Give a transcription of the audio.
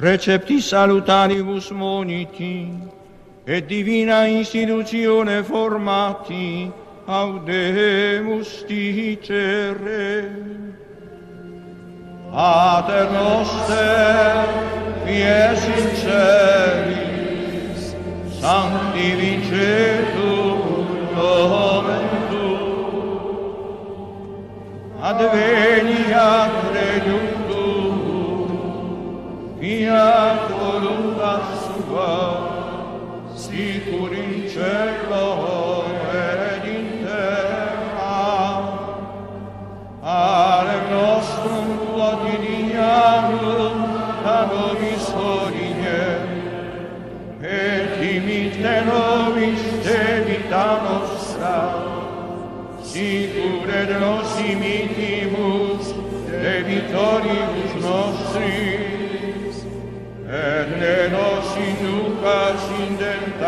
precepti salutaribus moniti, et divina institutione formati, audemus dicere. Pater noster, fies in celis, sancti vincetur nomen tu, adveniat regnum mia corona sua, sicur in cielo ed in terra, ale nostrum quotidianum adoris hodie, et imite nobis te nostra, sicur et nos imitimus debitoribus nostris, facindem